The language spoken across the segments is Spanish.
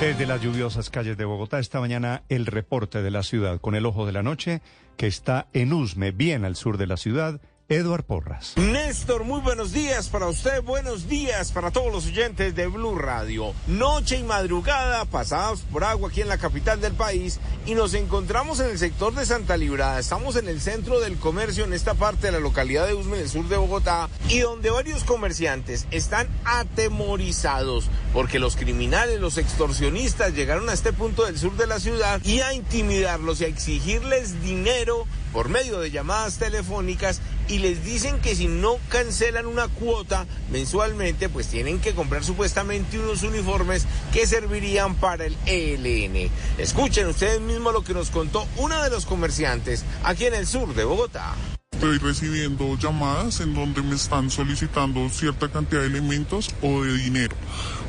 Desde las lluviosas calles de Bogotá, esta mañana el reporte de la ciudad con el ojo de la noche, que está en Usme, bien al sur de la ciudad, Eduard Porras. Néstor, muy buenos días para usted, buenos días para todos los oyentes de Blue Radio. Noche y madrugada pasados por agua aquí en la capital del país y nos encontramos en el sector de Santa Librada. Estamos en el centro del comercio en esta parte de la localidad de Usme, en el sur de Bogotá, y donde varios comerciantes están atemorizados porque los criminales, los extorsionistas llegaron a este punto del sur de la ciudad y a intimidarlos y a exigirles dinero por medio de llamadas telefónicas y les dicen que si no cancelan una cuota mensualmente, pues tienen que comprar supuestamente unos uniformes que servirían para el ELN. Escuchen ustedes mismos lo que nos contó uno de los comerciantes aquí en el sur de Bogotá. Estoy recibiendo llamadas en donde me están solicitando cierta cantidad de elementos o de dinero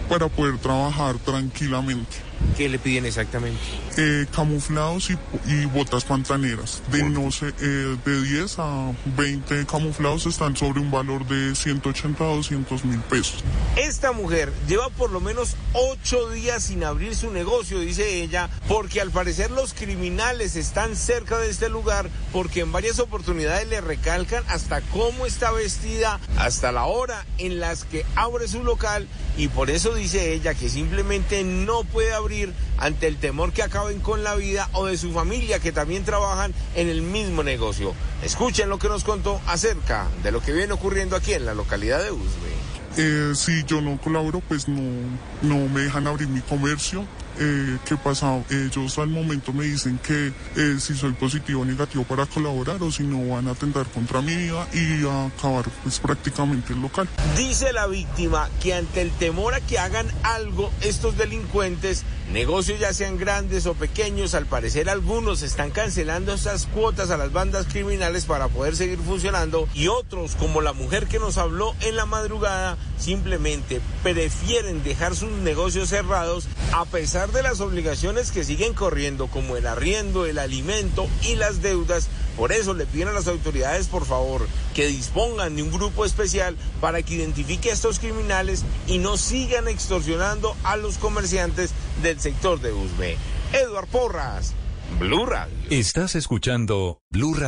para poder trabajar tranquilamente. ¿Qué le piden exactamente? Eh, camuflados y, y, botas pantaneras. De, no sé, eh, de 10 a 20 camuflados están sobre un valor de 180 a 200 mil pesos. Esta mujer lleva por lo menos 8 días sin abrir su negocio, dice ella, porque al parecer los criminales están cerca de este lugar, porque en varias oportunidades le recalcan hasta cómo está vestida, hasta la hora en las que abre su local, y por eso dice ella que simplemente no puede abrir ante el temor que acaben con la vida o de su familia que también trabajan en el mismo negocio. Escuchen lo que nos contó acerca de lo que viene ocurriendo aquí en la localidad de Usme. Eh, si yo no colaboro, pues no, no me dejan abrir mi comercio. Eh, ¿Qué pasa? Ellos al momento me dicen que eh, si soy positivo o negativo para colaborar o si no van a atentar contra mi vida y a acabar pues prácticamente el local. Dice la víctima que ante el temor a que hagan algo estos delincuentes, negocios ya sean grandes o pequeños, al parecer algunos están cancelando esas cuotas a las bandas criminales para poder seguir funcionando y otros, como la mujer que nos habló en la madrugada, simplemente prefieren dejar sus negocios cerrados a pesar de las obligaciones que siguen corriendo, como el arriendo, el alimento y las deudas. Por eso le piden a las autoridades, por favor, que dispongan de un grupo especial para que identifique a estos criminales y no sigan extorsionando a los comerciantes del sector de Usme. Eduard Porras, Blue Radio. Estás escuchando Blue Radio.